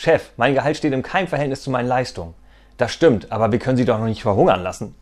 Chef, mein Gehalt steht im Keimverhältnis zu meinen Leistungen. Das stimmt, aber wir können Sie doch noch nicht verhungern lassen.